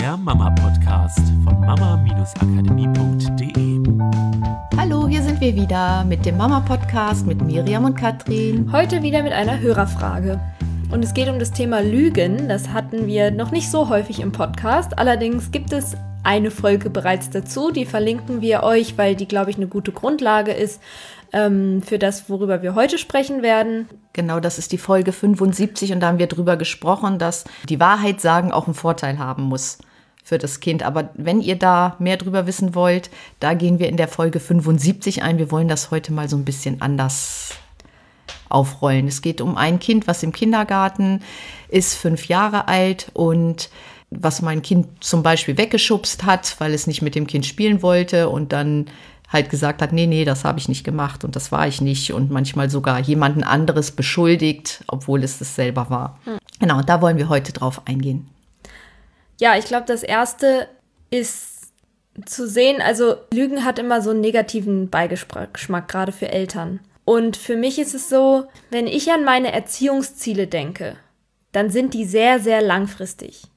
der Mama-Podcast von mama-akademie.de. Hallo, hier sind wir wieder mit dem Mama-Podcast mit Miriam und Katrin. Heute wieder mit einer Hörerfrage. Und es geht um das Thema Lügen. Das hatten wir noch nicht so häufig im Podcast. Allerdings gibt es eine Folge bereits dazu. Die verlinken wir euch, weil die, glaube ich, eine gute Grundlage ist ähm, für das, worüber wir heute sprechen werden. Genau, das ist die Folge 75 und da haben wir drüber gesprochen, dass die Wahrheit sagen auch einen Vorteil haben muss für das Kind. Aber wenn ihr da mehr drüber wissen wollt, da gehen wir in der Folge 75 ein. Wir wollen das heute mal so ein bisschen anders aufrollen. Es geht um ein Kind, was im Kindergarten ist, fünf Jahre alt und was mein Kind zum Beispiel weggeschubst hat, weil es nicht mit dem Kind spielen wollte und dann halt gesagt hat, nee, nee, das habe ich nicht gemacht und das war ich nicht und manchmal sogar jemanden anderes beschuldigt, obwohl es das selber war. Hm. Genau, da wollen wir heute drauf eingehen. Ja, ich glaube, das erste ist zu sehen, also Lügen hat immer so einen negativen Beigeschmack, gerade für Eltern. Und für mich ist es so, wenn ich an meine Erziehungsziele denke, dann sind die sehr, sehr langfristig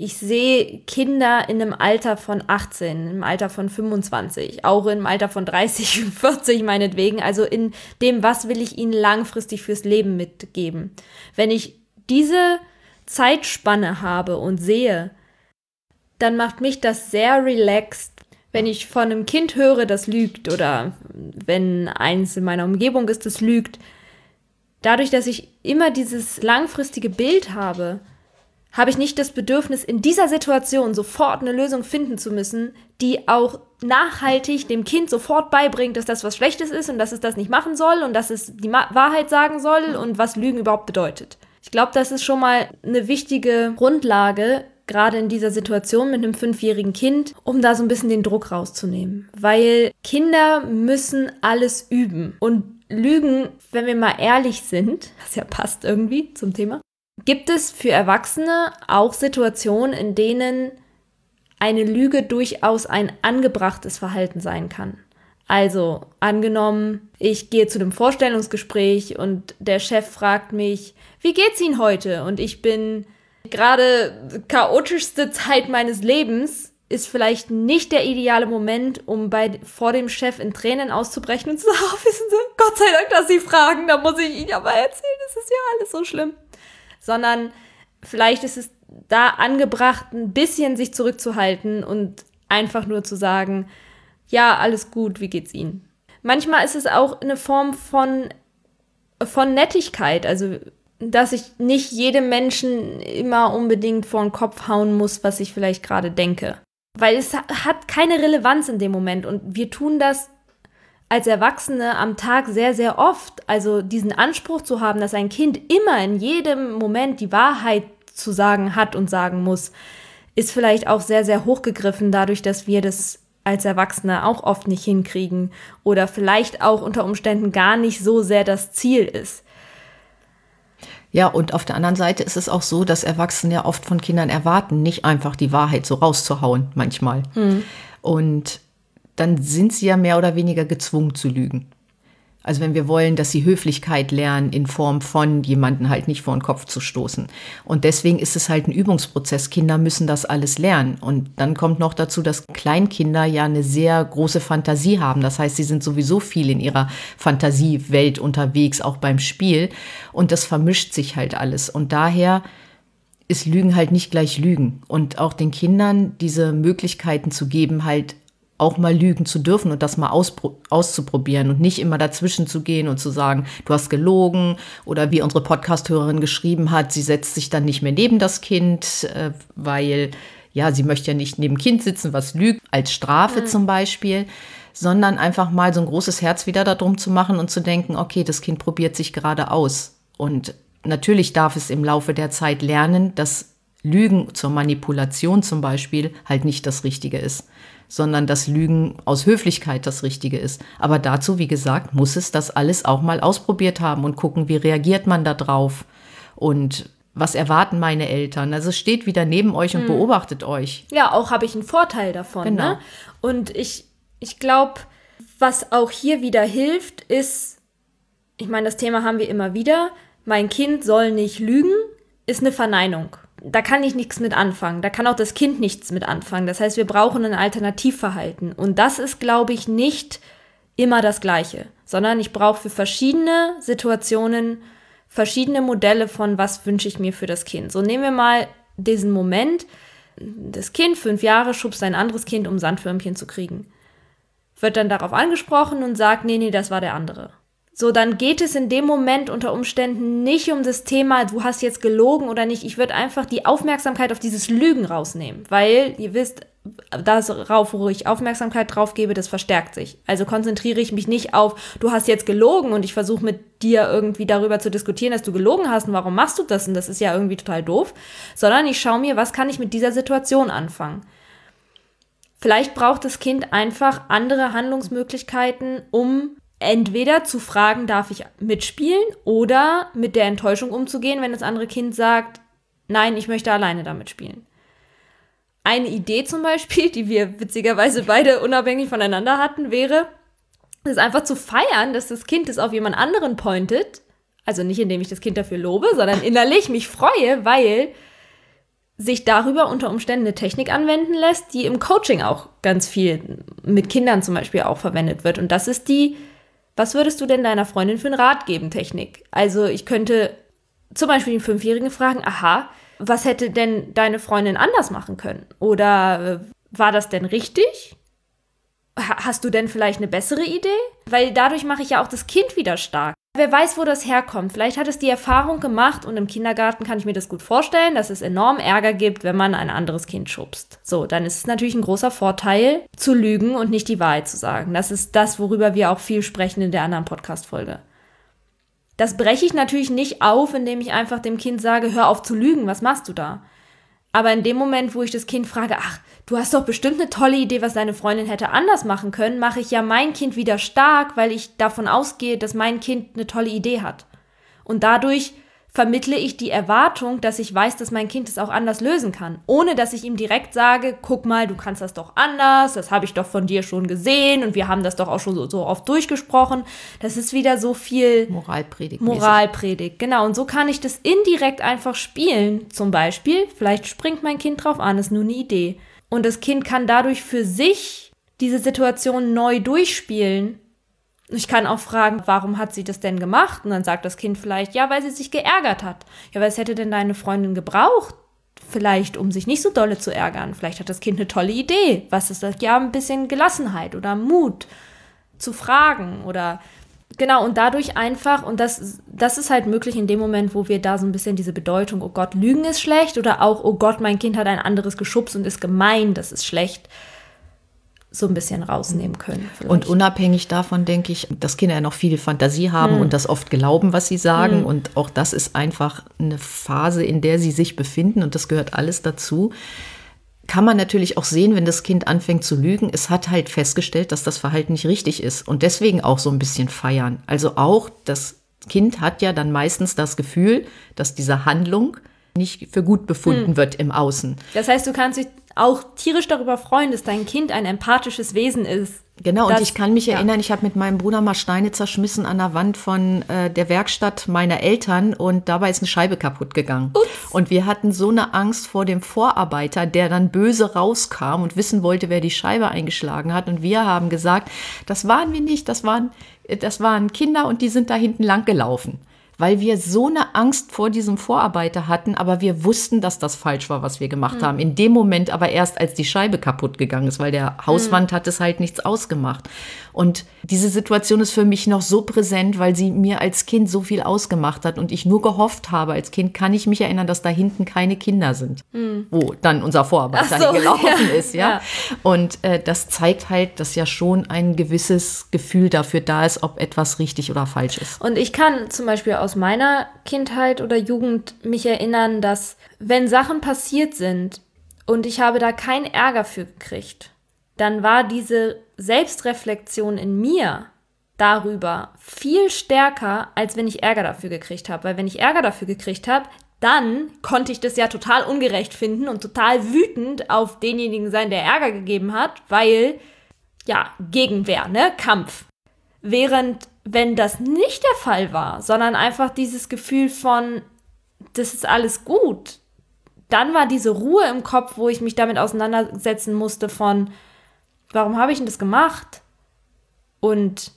ich sehe Kinder in einem Alter von 18, im Alter von 25, auch im Alter von 30, 40 meinetwegen. Also in dem, was will ich ihnen langfristig fürs Leben mitgeben. Wenn ich diese Zeitspanne habe und sehe, dann macht mich das sehr relaxed, wenn ich von einem Kind höre, das lügt oder wenn eins in meiner Umgebung ist, das lügt. Dadurch, dass ich immer dieses langfristige Bild habe, habe ich nicht das Bedürfnis, in dieser Situation sofort eine Lösung finden zu müssen, die auch nachhaltig dem Kind sofort beibringt, dass das was Schlechtes ist und dass es das nicht machen soll und dass es die Wahrheit sagen soll und was Lügen überhaupt bedeutet. Ich glaube, das ist schon mal eine wichtige Grundlage, gerade in dieser Situation mit einem fünfjährigen Kind, um da so ein bisschen den Druck rauszunehmen. Weil Kinder müssen alles üben. Und Lügen, wenn wir mal ehrlich sind, was ja passt irgendwie zum Thema, Gibt es für Erwachsene auch Situationen, in denen eine Lüge durchaus ein angebrachtes Verhalten sein kann? Also angenommen, ich gehe zu einem Vorstellungsgespräch und der Chef fragt mich, wie geht's Ihnen heute? Und ich bin gerade chaotischste Zeit meines Lebens, ist vielleicht nicht der ideale Moment, um bei, vor dem Chef in Tränen auszubrechen und zu sagen, oh, wissen Sie, Gott sei Dank, dass Sie fragen, da muss ich Ihnen aber erzählen, es ist ja alles so schlimm sondern vielleicht ist es da angebracht, ein bisschen sich zurückzuhalten und einfach nur zu sagen, ja, alles gut, wie geht's Ihnen? Manchmal ist es auch eine Form von, von Nettigkeit, also dass ich nicht jedem Menschen immer unbedingt vor den Kopf hauen muss, was ich vielleicht gerade denke. Weil es hat keine Relevanz in dem Moment und wir tun das als Erwachsene am Tag sehr, sehr oft. Also diesen Anspruch zu haben, dass ein Kind immer in jedem Moment die Wahrheit zu sagen hat und sagen muss, ist vielleicht auch sehr, sehr hochgegriffen, dadurch, dass wir das als Erwachsene auch oft nicht hinkriegen oder vielleicht auch unter Umständen gar nicht so sehr das Ziel ist. Ja, und auf der anderen Seite ist es auch so, dass Erwachsene ja oft von Kindern erwarten, nicht einfach die Wahrheit so rauszuhauen manchmal. Hm. Und dann sind sie ja mehr oder weniger gezwungen zu lügen. Also wenn wir wollen, dass sie Höflichkeit lernen in Form von jemanden halt nicht vor den Kopf zu stoßen. Und deswegen ist es halt ein Übungsprozess. Kinder müssen das alles lernen. Und dann kommt noch dazu, dass Kleinkinder ja eine sehr große Fantasie haben. Das heißt, sie sind sowieso viel in ihrer Fantasiewelt unterwegs, auch beim Spiel. Und das vermischt sich halt alles. Und daher ist Lügen halt nicht gleich Lügen. Und auch den Kindern diese Möglichkeiten zu geben, halt auch mal lügen zu dürfen und das mal auszuprobieren und nicht immer dazwischen zu gehen und zu sagen, du hast gelogen oder wie unsere Podcasthörerin geschrieben hat, sie setzt sich dann nicht mehr neben das Kind, äh, weil ja, sie möchte ja nicht neben Kind sitzen, was lügt, als Strafe mhm. zum Beispiel, sondern einfach mal so ein großes Herz wieder darum zu machen und zu denken, okay, das Kind probiert sich gerade aus. Und natürlich darf es im Laufe der Zeit lernen, dass Lügen zur Manipulation zum Beispiel halt nicht das Richtige ist sondern dass Lügen aus Höflichkeit das Richtige ist. Aber dazu, wie gesagt, muss es das alles auch mal ausprobiert haben und gucken, wie reagiert man da drauf und was erwarten meine Eltern. Also steht wieder neben euch und hm. beobachtet euch. Ja, auch habe ich einen Vorteil davon. Ne? Genau. Ne? Und ich, ich glaube, was auch hier wieder hilft, ist, ich meine, das Thema haben wir immer wieder, mein Kind soll nicht lügen, ist eine Verneinung. Da kann ich nichts mit anfangen. Da kann auch das Kind nichts mit anfangen. Das heißt, wir brauchen ein Alternativverhalten. Und das ist, glaube ich, nicht immer das Gleiche, sondern ich brauche für verschiedene Situationen verschiedene Modelle von, was wünsche ich mir für das Kind. So nehmen wir mal diesen Moment, das Kind, fünf Jahre, schubst ein anderes Kind, um Sandförmchen zu kriegen. Wird dann darauf angesprochen und sagt, nee, nee, das war der andere. So, dann geht es in dem Moment unter Umständen nicht um das Thema, du hast jetzt gelogen oder nicht. Ich würde einfach die Aufmerksamkeit auf dieses Lügen rausnehmen, weil ihr wisst, darauf, wo ich Aufmerksamkeit drauf gebe, das verstärkt sich. Also konzentriere ich mich nicht auf, du hast jetzt gelogen und ich versuche mit dir irgendwie darüber zu diskutieren, dass du gelogen hast und warum machst du das und das ist ja irgendwie total doof, sondern ich schaue mir, was kann ich mit dieser Situation anfangen. Vielleicht braucht das Kind einfach andere Handlungsmöglichkeiten, um entweder zu fragen, darf ich mitspielen oder mit der Enttäuschung umzugehen, wenn das andere Kind sagt, nein, ich möchte alleine damit spielen. Eine Idee zum Beispiel, die wir witzigerweise beide unabhängig voneinander hatten, wäre, es einfach zu feiern, dass das Kind es auf jemand anderen pointet. Also nicht, indem ich das Kind dafür lobe, sondern innerlich mich freue, weil sich darüber unter Umständen eine Technik anwenden lässt, die im Coaching auch ganz viel mit Kindern zum Beispiel auch verwendet wird. Und das ist die was würdest du denn deiner Freundin für einen Rat geben, Technik? Also ich könnte zum Beispiel den Fünfjährigen fragen, aha, was hätte denn deine Freundin anders machen können? Oder äh, war das denn richtig? Hast du denn vielleicht eine bessere Idee? Weil dadurch mache ich ja auch das Kind wieder stark. Wer weiß, wo das herkommt. Vielleicht hat es die Erfahrung gemacht und im Kindergarten kann ich mir das gut vorstellen, dass es enorm Ärger gibt, wenn man ein anderes Kind schubst. So, dann ist es natürlich ein großer Vorteil, zu lügen und nicht die Wahrheit zu sagen. Das ist das, worüber wir auch viel sprechen in der anderen Podcast-Folge. Das breche ich natürlich nicht auf, indem ich einfach dem Kind sage, hör auf zu lügen, was machst du da? Aber in dem Moment, wo ich das Kind frage, ach, du hast doch bestimmt eine tolle Idee, was deine Freundin hätte anders machen können, mache ich ja mein Kind wieder stark, weil ich davon ausgehe, dass mein Kind eine tolle Idee hat. Und dadurch vermittle ich die Erwartung, dass ich weiß, dass mein Kind es auch anders lösen kann, ohne dass ich ihm direkt sage, guck mal, du kannst das doch anders, das habe ich doch von dir schon gesehen und wir haben das doch auch schon so, so oft durchgesprochen. Das ist wieder so viel Moralpredigt. Moralpredigt, genau. Und so kann ich das indirekt einfach spielen. Zum Beispiel, vielleicht springt mein Kind drauf an, ist nur eine Idee. Und das Kind kann dadurch für sich diese Situation neu durchspielen ich kann auch fragen, warum hat sie das denn gemacht? Und dann sagt das Kind vielleicht, ja, weil sie sich geärgert hat. Ja, was hätte denn deine Freundin gebraucht? Vielleicht, um sich nicht so dolle zu ärgern. Vielleicht hat das Kind eine tolle Idee. Was ist das? Ja, ein bisschen Gelassenheit oder Mut zu fragen oder genau und dadurch einfach und das das ist halt möglich in dem Moment, wo wir da so ein bisschen diese Bedeutung, oh Gott, Lügen ist schlecht oder auch oh Gott, mein Kind hat ein anderes geschubst und ist gemein, das ist schlecht so ein bisschen rausnehmen können. Vielleicht. Und unabhängig davon denke ich, dass Kinder ja noch viel Fantasie haben hm. und das oft glauben, was sie sagen. Hm. Und auch das ist einfach eine Phase, in der sie sich befinden und das gehört alles dazu. Kann man natürlich auch sehen, wenn das Kind anfängt zu lügen. Es hat halt festgestellt, dass das Verhalten nicht richtig ist und deswegen auch so ein bisschen feiern. Also auch das Kind hat ja dann meistens das Gefühl, dass diese Handlung nicht für gut befunden hm. wird im Außen. Das heißt, du kannst dich auch tierisch darüber freuen, dass dein Kind ein empathisches Wesen ist. Genau, das, und ich kann mich ja. erinnern, ich habe mit meinem Bruder mal Steine zerschmissen an der Wand von äh, der Werkstatt meiner Eltern und dabei ist eine Scheibe kaputt gegangen. Ups. Und wir hatten so eine Angst vor dem Vorarbeiter, der dann böse rauskam und wissen wollte, wer die Scheibe eingeschlagen hat. Und wir haben gesagt, das waren wir nicht, das waren, das waren Kinder und die sind da hinten lang gelaufen weil wir so eine Angst vor diesem Vorarbeiter hatten, aber wir wussten, dass das falsch war, was wir gemacht mhm. haben. In dem Moment aber erst, als die Scheibe kaputt gegangen ist, weil der Hauswand mhm. hat es halt nichts ausgemacht. Und diese Situation ist für mich noch so präsent, weil sie mir als Kind so viel ausgemacht hat und ich nur gehofft habe, als Kind kann ich mich erinnern, dass da hinten keine Kinder sind, mhm. wo dann unser Vorarbeiter so, gelaufen ja. ist, ja. ja. Und äh, das zeigt halt, dass ja schon ein gewisses Gefühl dafür da ist, ob etwas richtig oder falsch ist. Und ich kann zum Beispiel aus aus meiner Kindheit oder Jugend mich erinnern, dass wenn Sachen passiert sind und ich habe da keinen Ärger für gekriegt, dann war diese Selbstreflexion in mir darüber viel stärker, als wenn ich Ärger dafür gekriegt habe. Weil wenn ich Ärger dafür gekriegt habe, dann konnte ich das ja total ungerecht finden und total wütend auf denjenigen sein, der Ärger gegeben hat, weil, ja, Gegenwehr, ne? Kampf. Während wenn das nicht der Fall war, sondern einfach dieses Gefühl von, das ist alles gut, dann war diese Ruhe im Kopf, wo ich mich damit auseinandersetzen musste von, warum habe ich denn das gemacht? Und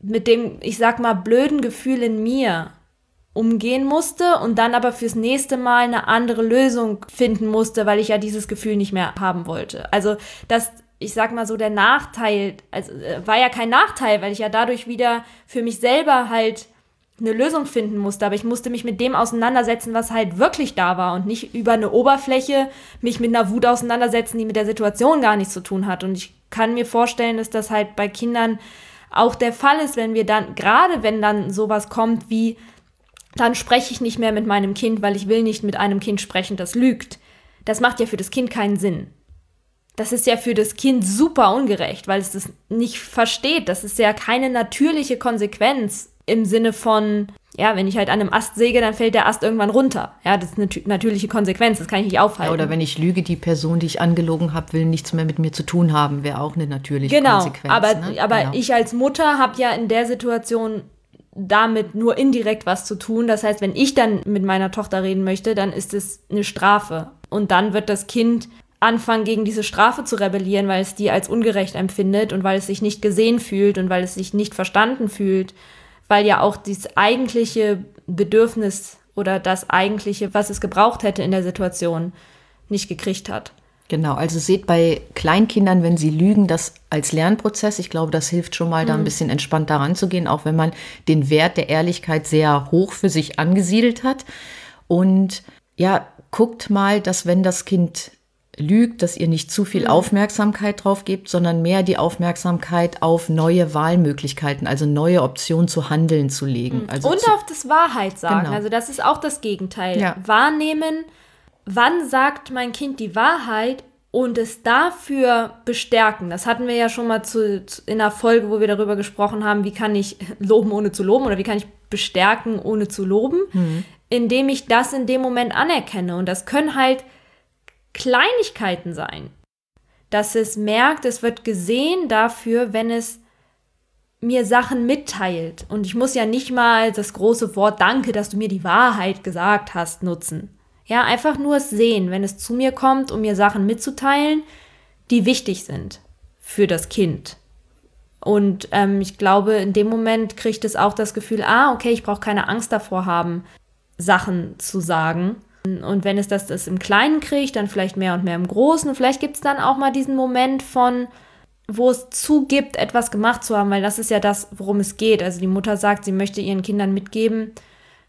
mit dem, ich sag mal, blöden Gefühl in mir umgehen musste und dann aber fürs nächste Mal eine andere Lösung finden musste, weil ich ja dieses Gefühl nicht mehr haben wollte. Also das, ich sag mal so, der Nachteil, also äh, war ja kein Nachteil, weil ich ja dadurch wieder für mich selber halt eine Lösung finden musste, aber ich musste mich mit dem auseinandersetzen, was halt wirklich da war und nicht über eine Oberfläche mich mit einer Wut auseinandersetzen, die mit der Situation gar nichts zu tun hat. Und ich kann mir vorstellen, dass das halt bei Kindern auch der Fall ist, wenn wir dann, gerade wenn dann sowas kommt wie, dann spreche ich nicht mehr mit meinem Kind, weil ich will nicht mit einem Kind sprechen, das lügt. Das macht ja für das Kind keinen Sinn. Das ist ja für das Kind super ungerecht, weil es das nicht versteht. Das ist ja keine natürliche Konsequenz im Sinne von, ja, wenn ich halt an einem Ast säge, dann fällt der Ast irgendwann runter. Ja, das ist eine natürliche Konsequenz, das kann ich nicht aufhalten. Ja, oder wenn ich lüge, die Person, die ich angelogen habe, will nichts mehr mit mir zu tun haben, wäre auch eine natürliche genau, Konsequenz. Aber, ne? aber genau. ich als Mutter habe ja in der Situation damit nur indirekt was zu tun. Das heißt, wenn ich dann mit meiner Tochter reden möchte, dann ist es eine Strafe. Und dann wird das Kind anfangen, gegen diese Strafe zu rebellieren, weil es die als ungerecht empfindet und weil es sich nicht gesehen fühlt und weil es sich nicht verstanden fühlt weil ja auch dieses eigentliche Bedürfnis oder das eigentliche, was es gebraucht hätte in der Situation, nicht gekriegt hat. Genau, also seht bei Kleinkindern, wenn sie lügen, das als Lernprozess. Ich glaube, das hilft schon mal, da ein bisschen entspannt daran zu gehen, auch wenn man den Wert der Ehrlichkeit sehr hoch für sich angesiedelt hat. Und ja, guckt mal, dass wenn das Kind lügt, dass ihr nicht zu viel Mhm. Aufmerksamkeit drauf gebt, sondern mehr die Aufmerksamkeit auf neue Wahlmöglichkeiten, also neue Optionen zu handeln zu legen. Also Und auf das Wahrheit sagen. Genau. Also das ist auch das Gegenteil. Ja. Wahrnehmen, wann sagt mein Kind die Wahrheit und es dafür bestärken. Das hatten wir ja schon mal zu, zu, in einer Folge, wo wir darüber gesprochen haben, wie kann ich loben ohne zu loben oder wie kann ich bestärken ohne zu loben, Mhm. indem ich das in dem Moment anerkenne. Und das können halt Kleinigkeiten sein. Dass es merkt, es wird gesehen dafür, wenn es mir Sachen mitteilt. Und ich muss ja nicht mal das große Wort Danke, dass du mir die Wahrheit gesagt hast, nutzen. Ja, einfach nur es sehen, wenn es zu mir kommt, um mir Sachen mitzuteilen, die wichtig sind für das Kind. Und ähm, ich glaube, in dem Moment kriegt es auch das Gefühl, ah, okay, ich brauche keine Angst davor haben, Sachen zu sagen. Und wenn es das, das im Kleinen kriegt, dann vielleicht mehr und mehr im Großen. Vielleicht gibt es dann auch mal diesen Moment von, wo es zugibt, etwas gemacht zu haben, weil das ist ja das, worum es geht. Also die Mutter sagt, sie möchte ihren Kindern mitgeben,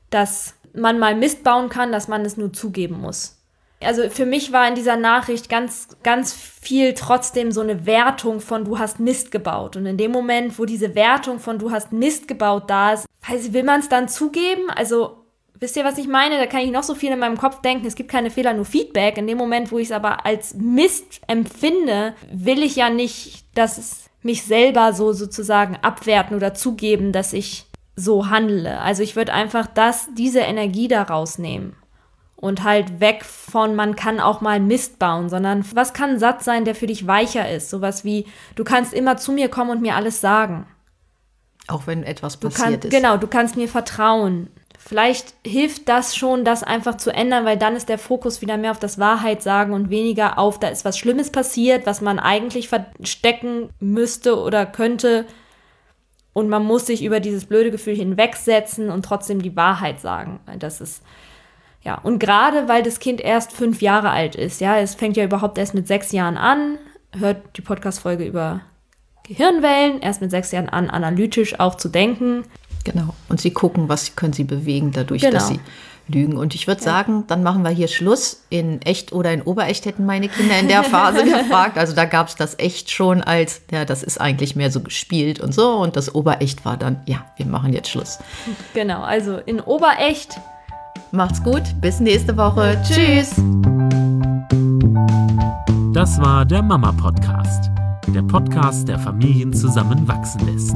dass man mal Mist bauen kann, dass man es nur zugeben muss. Also für mich war in dieser Nachricht ganz, ganz viel trotzdem so eine Wertung von du hast Mist gebaut. Und in dem Moment, wo diese Wertung von du hast Mist gebaut da ist, weiß ich, will man es dann zugeben? Also Wisst ihr, was ich meine? Da kann ich noch so viel in meinem Kopf denken. Es gibt keine Fehler, nur Feedback. In dem Moment, wo ich es aber als Mist empfinde, will ich ja nicht, dass es mich selber so sozusagen abwerten oder zugeben, dass ich so handle. Also ich würde einfach das, diese Energie da rausnehmen. Und halt weg von, man kann auch mal Mist bauen, sondern was kann ein Satz sein, der für dich weicher ist? Sowas wie, du kannst immer zu mir kommen und mir alles sagen. auch wenn etwas passiert kannst, ist. Genau, du kannst mir vertrauen. Vielleicht hilft das schon, das einfach zu ändern, weil dann ist der Fokus wieder mehr auf das Wahrheit sagen und weniger auf, da ist was Schlimmes passiert, was man eigentlich verstecken müsste oder könnte. Und man muss sich über dieses blöde Gefühl hinwegsetzen und trotzdem die Wahrheit sagen. Das ist, ja, und gerade weil das Kind erst fünf Jahre alt ist, ja, es fängt ja überhaupt erst mit sechs Jahren an, hört die Podcast-Folge über Gehirnwellen, erst mit sechs Jahren an, analytisch auch zu denken. Genau. Und sie gucken, was können sie bewegen dadurch, Genau. dass sie lügen. Und ich würde sagen, dann machen wir hier Schluss. In echt oder in Oberecht hätten meine Kinder in der Phase gefragt. Also da gab es das echt schon als, ja, das ist eigentlich mehr so gespielt und so. Und das Oberecht war dann, ja, wir machen jetzt Schluss. Genau, also in Oberecht Macht's gut, bis nächste Woche. Tschüss. Das war der Mama Podcast. Der Podcast, der Familien zusammenwachsen lässt.